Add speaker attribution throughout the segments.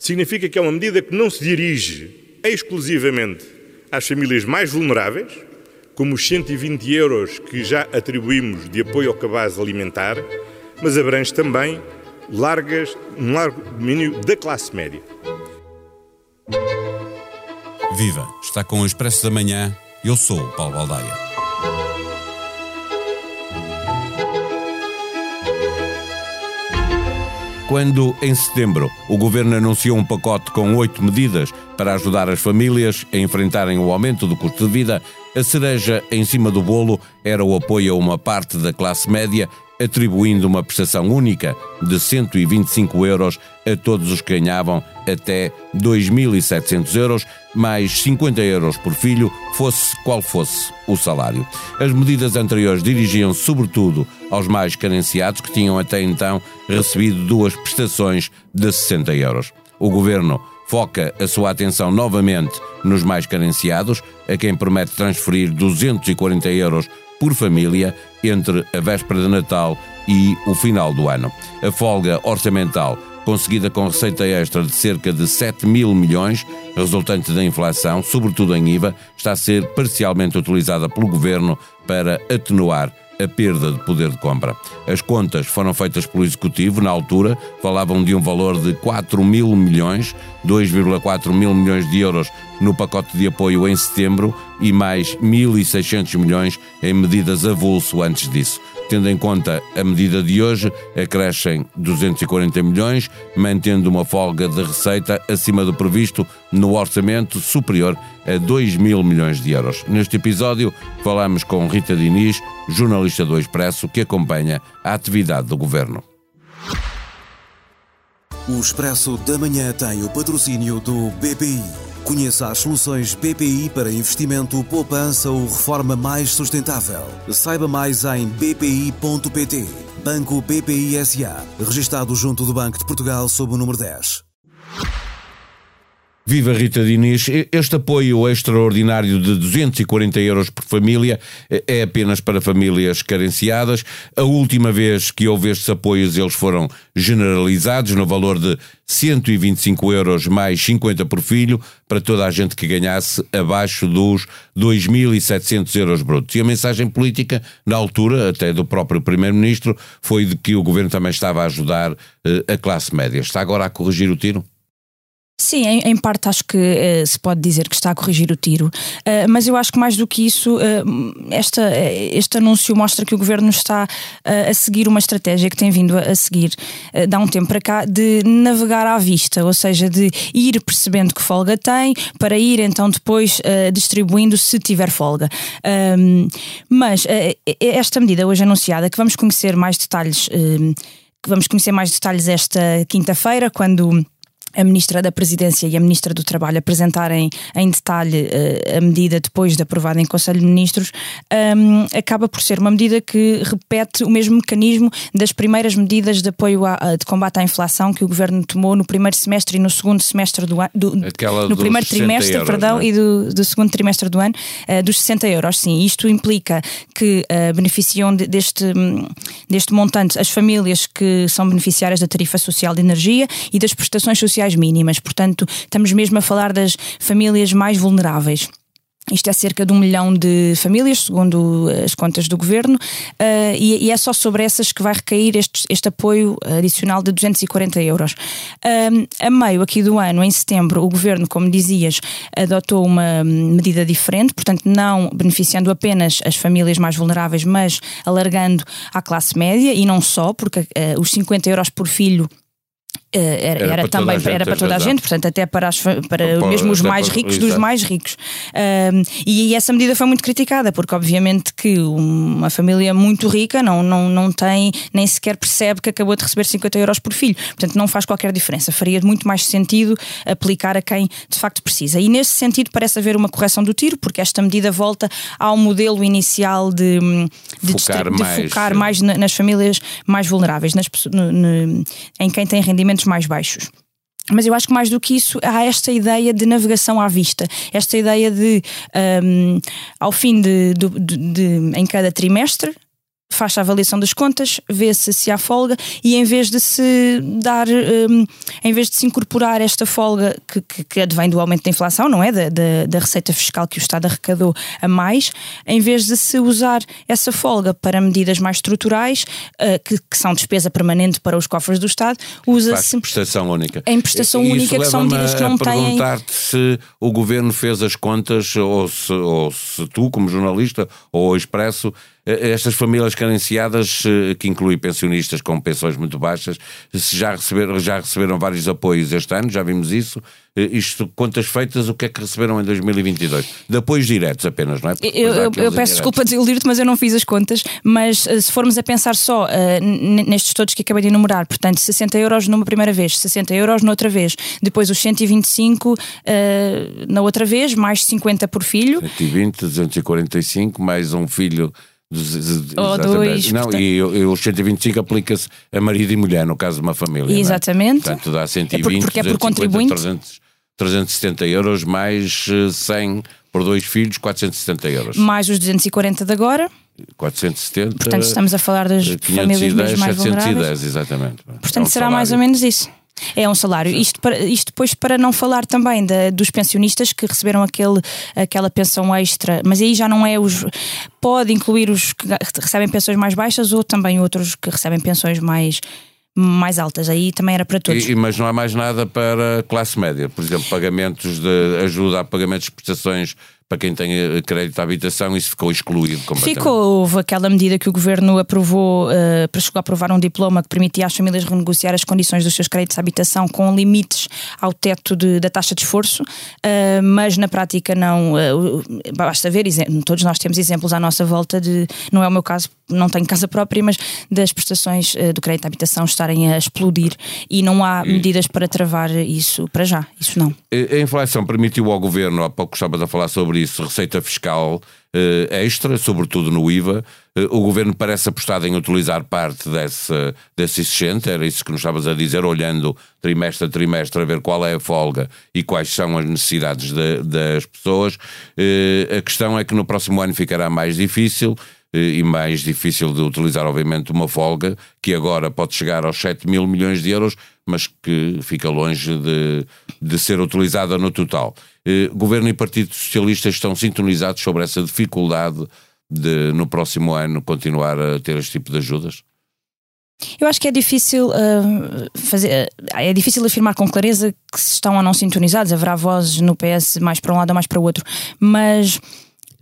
Speaker 1: significa que é uma medida que não se dirige exclusivamente às famílias mais vulneráveis, como os 120 euros que já atribuímos de apoio ao cabaz alimentar, mas abrange também largas, um largo domínio da classe média.
Speaker 2: Viva! Está com o Expresso da Manhã. Eu sou o Paulo Baldaia. Quando, em setembro, o governo anunciou um pacote com oito medidas para ajudar as famílias a enfrentarem o aumento do custo de vida, a cereja em cima do bolo era o apoio a uma parte da classe média atribuindo uma prestação única de 125 euros a todos os que ganhavam até 2.700 euros, mais 50 euros por filho, fosse qual fosse o salário. As medidas anteriores dirigiam-se sobretudo aos mais carenciados que tinham até então recebido duas prestações de 60 euros. O governo foca a sua atenção novamente nos mais carenciados, a quem promete transferir 240 euros por família entre a véspera de Natal e o final do ano. A folga orçamental conseguida com receita extra de cerca de 7 mil milhões, resultante da inflação, sobretudo em IVA, está a ser parcialmente utilizada pelo governo para atenuar a perda de poder de compra. As contas foram feitas pelo Executivo, na altura, falavam de um valor de 4 mil milhões, 2,4 mil milhões de euros no pacote de apoio em setembro e mais 1.600 milhões em medidas avulso antes disso. Tendo em conta a medida de hoje, acrescem 240 milhões, mantendo uma folga de receita acima do previsto no orçamento superior a 2 mil milhões de euros. Neste episódio, falamos com Rita Diniz, jornalista do Expresso, que acompanha a atividade do governo.
Speaker 3: O Expresso da Manhã tem o patrocínio do BPI. Conheça as soluções BPI para investimento, poupança ou reforma mais sustentável. Saiba mais em bpi.pt. Banco BPI SA. Registado junto do Banco de Portugal sob o número 10.
Speaker 2: Viva Rita Diniz, este apoio extraordinário de 240 euros por família é apenas para famílias carenciadas. A última vez que houve estes apoios, eles foram generalizados no valor de 125 euros mais 50 por filho, para toda a gente que ganhasse abaixo dos 2.700 euros brutos. E a mensagem política, na altura, até do próprio Primeiro-Ministro, foi de que o governo também estava a ajudar eh, a classe média. Está agora a corrigir o tiro?
Speaker 4: Sim, em, em, parte acho que uh, se pode dizer que está a corrigir o tiro, uh, mas eu acho que mais do que isso, uh, esta, este anúncio mostra que o governo está a seguir uma estratégia que tem vindo a, a seguir uh, há um tempo para cá de navegar à vista, ou seja, de ir percebendo que folga tem para ir então depois distribuindo se tiver folga. mas esta medida hoje anunciada, que vamos conhecer mais detalhes, que vamos conhecer mais detalhes esta quinta-feira, quando a Ministra da Presidência e a Ministra do Trabalho apresentarem em detalhe uh, a medida depois de aprovada em Conselho de Ministros, um, acaba por ser uma medida que repete o mesmo mecanismo das primeiras medidas de apoio a, de combate à inflação que o Governo tomou no primeiro semestre e no segundo semestre do ano, no primeiro trimestre, euros, perdão, é? e do, do, segundo trimestre do ano, uh, dos 60 euros. Sim, isto implica que uh, beneficiam de, deste, deste montante as famílias que são beneficiárias da tarifa social de energia e das prestações sociais sociais mínimas. Portanto, estamos mesmo a falar das famílias mais vulneráveis. Isto é cerca de um milhão de famílias, segundo as contas do governo, uh, e, e, é só sobre essas que vai recair este, este apoio adicional de 240 euros. Uh, a meio aqui do ano, em setembro, o governo, como dizias, adotou uma medida diferente, portanto, não beneficiando apenas as famílias mais vulneráveis, mas alargando à classe média e não só, porque uh, os 50 euros por filho eh, era, era, era também era para toda a gente, portanto, até para, as, para Pô, mesmo os mais ricos dos mais ricos. Um, e, e, essa medida foi muito criticada, porque obviamente que uma família muito rica não, não, não tem, nem sequer percebe que acabou de receber 50 euros por filho. Portanto, não faz qualquer diferença. Faria muito mais sentido aplicar a quem de facto precisa. E nesse sentido parece haver uma correção do tiro, porque esta medida volta ao modelo inicial de, de
Speaker 2: focar,
Speaker 4: de
Speaker 2: mais,
Speaker 4: focar mais nas famílias mais vulneráveis, nas, no, no, em quem tem rendimentos mais baixos. Mas eu acho que mais do que isso há esta ideia de navegação à vista, esta ideia de um, ao fim de, de, de, de, em cada trimestre faz a avaliação das contas, vê-se se há folga e em vez de se dar, um, em vez de se incorporar esta folga que, que, que advém do aumento da inflação, não é? Da, da, da, receita fiscal que o Estado arrecadou a mais, em vez de se usar essa folga para medidas mais estruturais, uh, que, que, são despesa permanente para os cofres do Estado, usa-se.
Speaker 2: prestação única.
Speaker 4: Em prestação e, única, que são medidas que não têm.
Speaker 2: perguntar-te se o governo fez as contas, ou se, ou se tu, como jornalista, ou o Expresso, estas famílias carenciadas, eh, que inclui pensionistas com pensões muito baixas, já receberam, já receberam vários apoios este ano, já vimos isso. Eh, isto, contas feitas, o que é que receberam em 2022? De apoios diretos apenas, não é?
Speaker 4: Eu, eu, eu peço desculpa de iludir-te, mas eu não fiz as contas. Mas se formos a pensar só uh, nestes todos que acabei de enumerar, portanto, 60 euros numa primeira vez, 60 euros noutra vez, depois os 125 uh, na outra vez, mais 50 por filho.
Speaker 2: 120, 245, mais um filho
Speaker 4: ou dois.
Speaker 2: Não, portanto... e, e o 125 aplica-se a marido e mulher, no caso de uma família.
Speaker 4: É? Exatamente.
Speaker 2: É? Portanto, dá 120, é porque é por contribuinte. 300, 370 euros, mais 100 eh, por dois filhos, 470 euros.
Speaker 4: Mais os 240 de agora.
Speaker 2: 470.
Speaker 4: Portanto, estamos a falar das 510, famílias mesmo mais 710, vulneráveis.
Speaker 2: exatamente.
Speaker 4: Portanto, é um será salário. mais ou menos isso. É um salário. Isto, para, isto depois para não falar também de, dos pensionistas que receberam aquele, aquela pensão extra, mas aí já não é os. Pode incluir os que recebem pensões mais baixas ou também outros que recebem pensões mais mais altas, aí também era para todos.
Speaker 2: E, mas não há mais nada para a classe média, por exemplo, pagamentos de ajuda a pagamentos de prestações para quem tem eh, crédito à habitação, isso ficou excluído completamente.
Speaker 4: Ficou, houve aquela medida que o Governo aprovou, uh, para chegar a aprovar um diploma que permitia às famílias renegociar as condições dos seus créditos à habitação com limites ao teto de, da taxa de esforço, uh, mas na prática não, uh, basta ver, todos nós temos exemplos à nossa volta de, não é o meu caso, não tenho casa própria, mas das prestações do crédito à habitação estarem a explodir e não há medidas para travar isso para já, isso não.
Speaker 2: A inflação permitiu ao Governo, há pouco estavas a falar sobre isso, receita fiscal eh, extra, sobretudo no IVA. Eh, o governo parece apostado em utilizar parte desse, desse excedente, era isso que nos estavas a dizer, olhando trimestre a trimestre a ver qual é a folga e quais são as necessidades de, das pessoas. Eh, a questão é que no próximo ano ficará mais difícil e mais difícil de utilizar, obviamente, uma folga que agora pode chegar aos 7 mil milhões de euros, mas que fica longe de, de ser utilizada no total. Eh, governo e Partido Socialista estão sintonizados sobre essa dificuldade de, no próximo ano, continuar a ter este tipo de ajudas?
Speaker 4: Eu acho que é difícil uh, fazer, uh, é difícil afirmar com clareza que se estão ou não sintonizados. Haverá vozes no PS mais para um lado ou mais para o outro, mas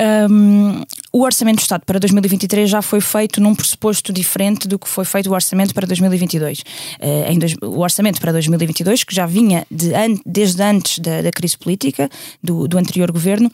Speaker 4: um, o Orçamento do Estado para 2023 já foi feito num pressuposto diferente do que foi feito o Orçamento para 2022. Uh, eh, dois, o Orçamento para 2022, que já vinha de, desde antes da, da crise política do, do anterior governo,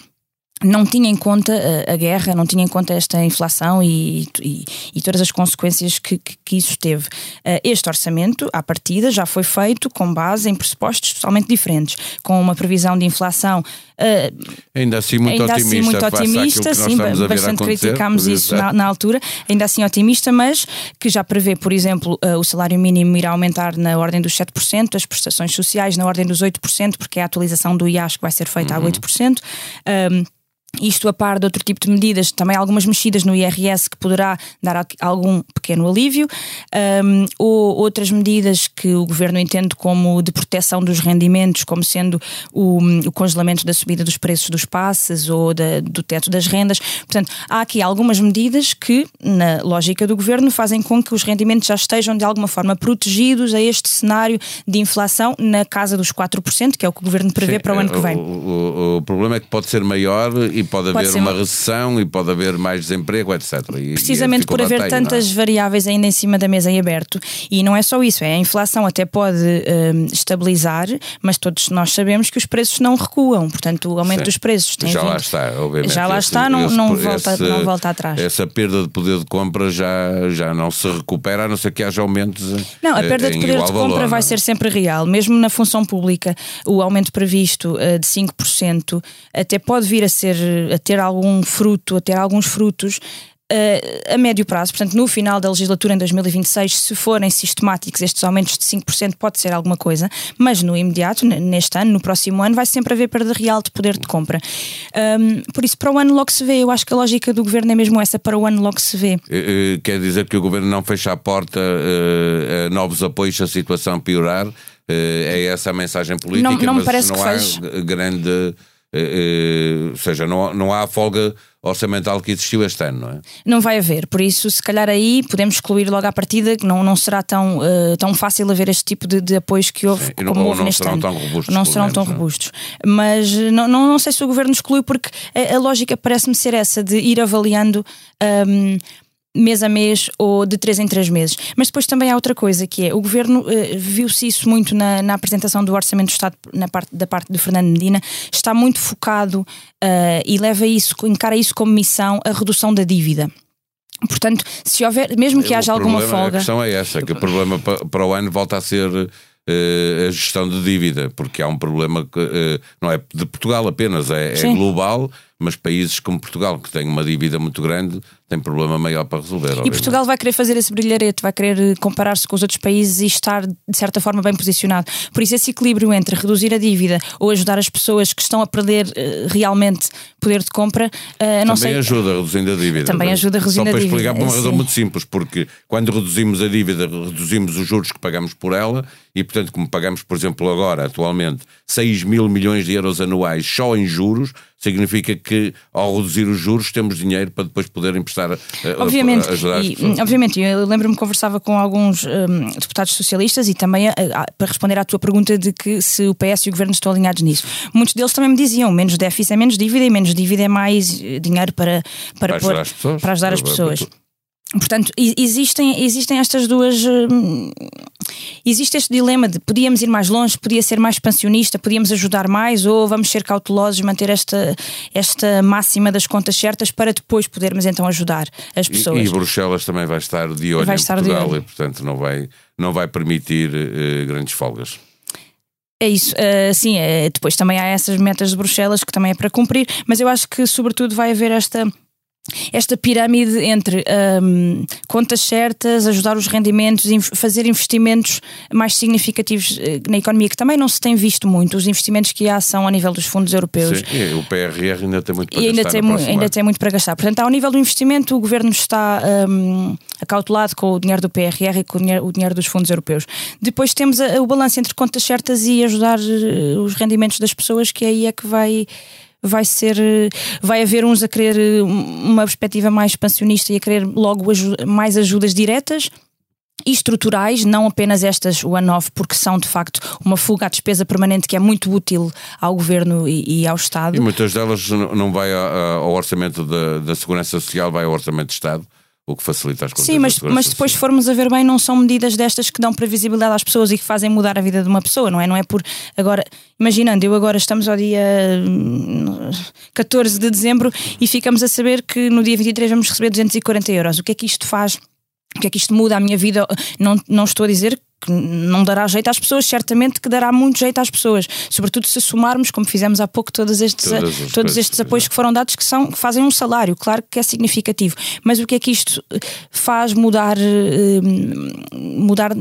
Speaker 4: não tinha em conta a, a, guerra, não tinha em conta esta inflação e, e, e todas as consequências que, que, que isso teve. Uh, este orçamento, à partida, já foi feito com base em pressupostos totalmente diferentes, com uma previsão de inflação
Speaker 2: uh, ainda assim muito
Speaker 4: ainda
Speaker 2: otimista,
Speaker 4: assim muito otimista sim, bastante criticámos isso na, na, altura, ainda assim otimista, mas que já prevê, por exemplo, uh, o salário mínimo irá aumentar na ordem dos 7%, as prestações sociais na ordem dos 8%, porque é a atualização do IAS que vai ser feita uhum. a 8%. Um, isto a par de outro tipo de medidas, também algumas mexidas no IRS que poderá dar algum pequeno alívio, um, ou outras medidas que o governo entende como de proteção dos rendimentos, como sendo o, o congelamento da subida dos preços dos passes ou da, do teto das rendas. Portanto, há aqui algumas medidas que, na lógica do governo, fazem com que os rendimentos já estejam de alguma forma protegidos a este cenário de inflação na casa dos 4%, que é o que o governo prevê Sim, para o ano que vem. O,
Speaker 2: o, o problema é que pode ser maior e pode haver pode uma, uma recessão e pode haver mais desemprego, etc.
Speaker 4: E, Precisamente e por haver tantas é? variáveis ainda em cima da mesa em aberto. E não é só isso, é a inflação até pode um, estabilizar, mas todos nós sabemos que os preços não recuam. Portanto, o aumento Sim. dos preços
Speaker 2: tem Já
Speaker 4: vindo.
Speaker 2: lá está, obviamente.
Speaker 4: Já lá está, esse, não, esse, não, volta, esse, não volta atrás.
Speaker 2: Essa perda de poder de compra já, já não se recupera, a não ser que haja aumentos.
Speaker 4: Não, a perda de poder de compra valor, vai não? É? ser sempre real. Mesmo na função pública, o aumento previsto uh, de 5% até pode vir a ser a ter algum fruto, a ter alguns frutos a médio prazo, portanto, no final da legislatura em 2026, se forem sistemáticos estes aumentos de 5%, pode ser alguma coisa, mas no imediato, neste ano, no próximo ano, vai sempre haver perda real de poder de compra. Um, por isso, para o ano logo se vê. Eu acho que a lógica do governo é mesmo essa: para o ano logo se vê.
Speaker 2: Eh, eh, quer dizer que o governo não fecha a porta a novos apoios se a situação piorar? É essa a mensagem política,
Speaker 4: não, não
Speaker 2: mas
Speaker 4: me parece
Speaker 2: não
Speaker 4: que
Speaker 2: há
Speaker 4: seja.
Speaker 2: grande ou seja, não, não há a folga orçamental que existiu este ano, não é?
Speaker 4: Não vai haver, por isso, se calhar aí podemos excluir logo à partida que não, não será tão, uh, tão fácil haver este tipo de, de apoios que houve, Sim, como
Speaker 2: não,
Speaker 4: houve
Speaker 2: não
Speaker 4: neste ano.
Speaker 2: Tão robustos,
Speaker 4: não serão
Speaker 2: menos,
Speaker 4: tão
Speaker 2: não.
Speaker 4: robustos. Mas não, não, não sei se o governo exclui, porque a, a lógica parece-me ser essa de ir avaliando. Um, mês a mês ou de três em três meses. Mas depois também há outra coisa que é o governo uh, viu-se isso muito na, na, apresentação do Orçamento do Estado na parte, da parte de Fernando Medina, está muito focado uh, e leva isso, encara isso como missão a redução da dívida. Portanto, se houver, mesmo que
Speaker 2: o
Speaker 4: haja alguma
Speaker 2: problema,
Speaker 4: folga.
Speaker 2: A questão é essa, que o problema para, para o ano volta a ser uh, a gestão de dívida, porque há um problema que não é de Portugal apenas, é, é global, mas países como Portugal, que têm uma dívida muito grande, têm problema maior para resolver.
Speaker 4: E. Portugal vai querer fazer esse brilharete, vai querer eh, comparar-se com os outros países e estar, de certa forma, bem posicionado. Por isso, esse equilíbrio entre reduzir a dívida ou ajudar as pessoas que estão a perder uh, realmente poder de compra, uh, não
Speaker 2: Também
Speaker 4: sei.
Speaker 2: ajuda reduzindo a dívida.
Speaker 4: Também ajuda reduzindo
Speaker 2: Só para
Speaker 4: a dívida.
Speaker 2: explicar por uma razão
Speaker 4: Sim.
Speaker 2: muito simples, porque quando reduzimos a dívida, reduzimos os juros que pagamos por ela e, portanto, como pagamos, por exemplo, agora, atualmente, 6 mil milhões de euros anuais só em juros, significa que ao reduzir os juros temos dinheiro para depois poder emprestar a,
Speaker 4: Obviamente,
Speaker 2: ajudar as
Speaker 4: e,
Speaker 2: pessoas.
Speaker 4: obviamente, eu lembro-me que conversava com alguns hum, deputados socialistas e também a- a- para responder à tua pergunta de que se o PS e o governo estão alinhados nisso. Muitos deles também me diziam: menos déficit é menos dívida e menos dívida é mais eh, dinheiro para, para,
Speaker 2: Para
Speaker 4: pôr-
Speaker 2: ajudar as pessoas.
Speaker 4: para ajudar as pessoas. Portanto, existem, existem estas duas. Existe este dilema de podíamos ir mais longe, podia ser mais expansionista, podíamos ajudar mais ou vamos ser cautelosos, manter esta, esta máxima das contas certas para depois podermos então ajudar as pessoas.
Speaker 2: E, e Bruxelas também vai estar de olho
Speaker 4: Vai
Speaker 2: em Portugal
Speaker 4: olho.
Speaker 2: e, portanto, não vai, não vai permitir eh, grandes folgas.
Speaker 4: É isso, uh, sim, é, depois também há essas metas de Bruxelas que também é para cumprir, mas eu acho que sobretudo vai haver esta esta pirâmide entre um, contas certas, ajudar os rendimentos, fazer investimentos mais significativos eh, na economia, que também não se tem visto muito, os investimentos que há são a nível dos fundos europeus.
Speaker 2: Sim, o PRR ainda tem muito para
Speaker 4: E ainda
Speaker 2: gastar
Speaker 4: tem, mu-
Speaker 2: próximo
Speaker 4: ainda tem muito para gastar. Portanto, ao nível do investimento, o governo está um, acautelado com o dinheiro do PRR e com o dinheiro, o dinheiro dos fundos europeus. Depois temos a- o balanço entre contas certas e ajudar eh, os rendimentos das pessoas, que aí é que vai. Vai ser, vai haver uns a querer uma perspectiva mais expansionista e a querer logo mais ajudas diretas e estruturais, não apenas estas one-off, porque são de facto uma fuga à despesa permanente que é muito útil ao governo e, e ao Estado.
Speaker 2: E muitas delas não vai a- a- ao orçamento da, da Segurança Social, vai ao orçamento de Estado, o que facilita as contas
Speaker 4: Sim, mas, mas depois se formos a ver bem, não são medidas destas que dão previsibilidade às pessoas e que fazem mudar a vida de uma pessoa, não é? Não é por agora, imaginando, eu agora estamos ao dia hum, 14 de dezembro e ficamos a saber que no dia 23 vamos receber 240 euros. O que é que isto faz? O que é que isto muda a minha vida? Não, não estou a dizer que não dará jeito às pessoas, certamente que dará muito jeito às pessoas, sobretudo se somarmos, como fizemos há pouco, todos estes,
Speaker 2: as
Speaker 4: todos
Speaker 2: coisas,
Speaker 4: estes apoios que foram dados que, são, que fazem um salário, claro que é significativo, mas o que é que isto faz mudar, eh, mudar,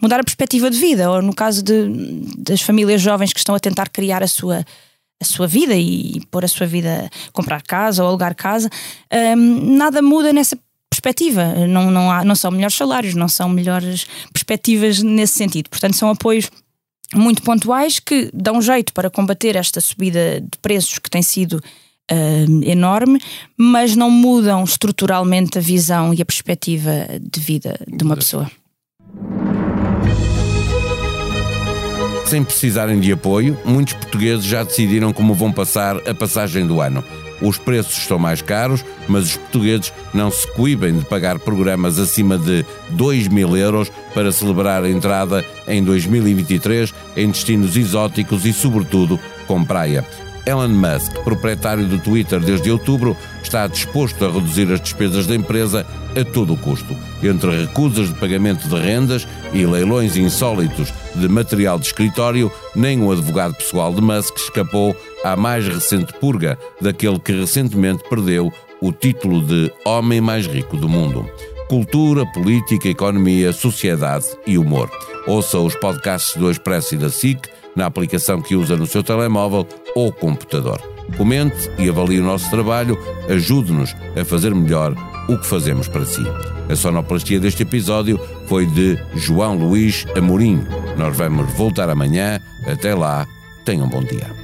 Speaker 4: mudar a perspectiva de vida, ou no caso de, das famílias jovens que estão a tentar criar a sua a sua vida e pôr a sua vida, comprar casa ou alugar casa, hum, nada muda nessa perspectiva. Não, não, há, não são melhores salários, não são melhores perspectivas nesse sentido. Portanto, são apoios muito pontuais que dão jeito para combater esta subida de preços que tem sido hum, enorme, mas não mudam estruturalmente a visão e a perspectiva de vida de uma pessoa.
Speaker 2: Sem precisarem de apoio, muitos portugueses já decidiram como vão passar a passagem do ano. Os preços estão mais caros, mas os portugueses não se coíbem de pagar programas acima de 2 mil euros para celebrar a entrada em 2023 em destinos exóticos e, sobretudo, com praia. Elon Musk, proprietário do Twitter desde outubro, está disposto a reduzir as despesas da empresa a todo o custo. Entre recusas de pagamento de rendas e leilões insólitos de material de escritório, nem o advogado pessoal de Musk escapou à mais recente purga daquele que recentemente perdeu o título de Homem Mais Rico do Mundo. Cultura, política, economia, sociedade e humor. Ouça os podcasts do Expresso e da SIC na aplicação que usa no seu telemóvel ou computador. Comente e avalie o nosso trabalho, ajude-nos a fazer melhor o que fazemos para si. A sonoplastia deste episódio foi de João Luís Amorim. Nós vamos voltar amanhã. Até lá, tenham um bom dia.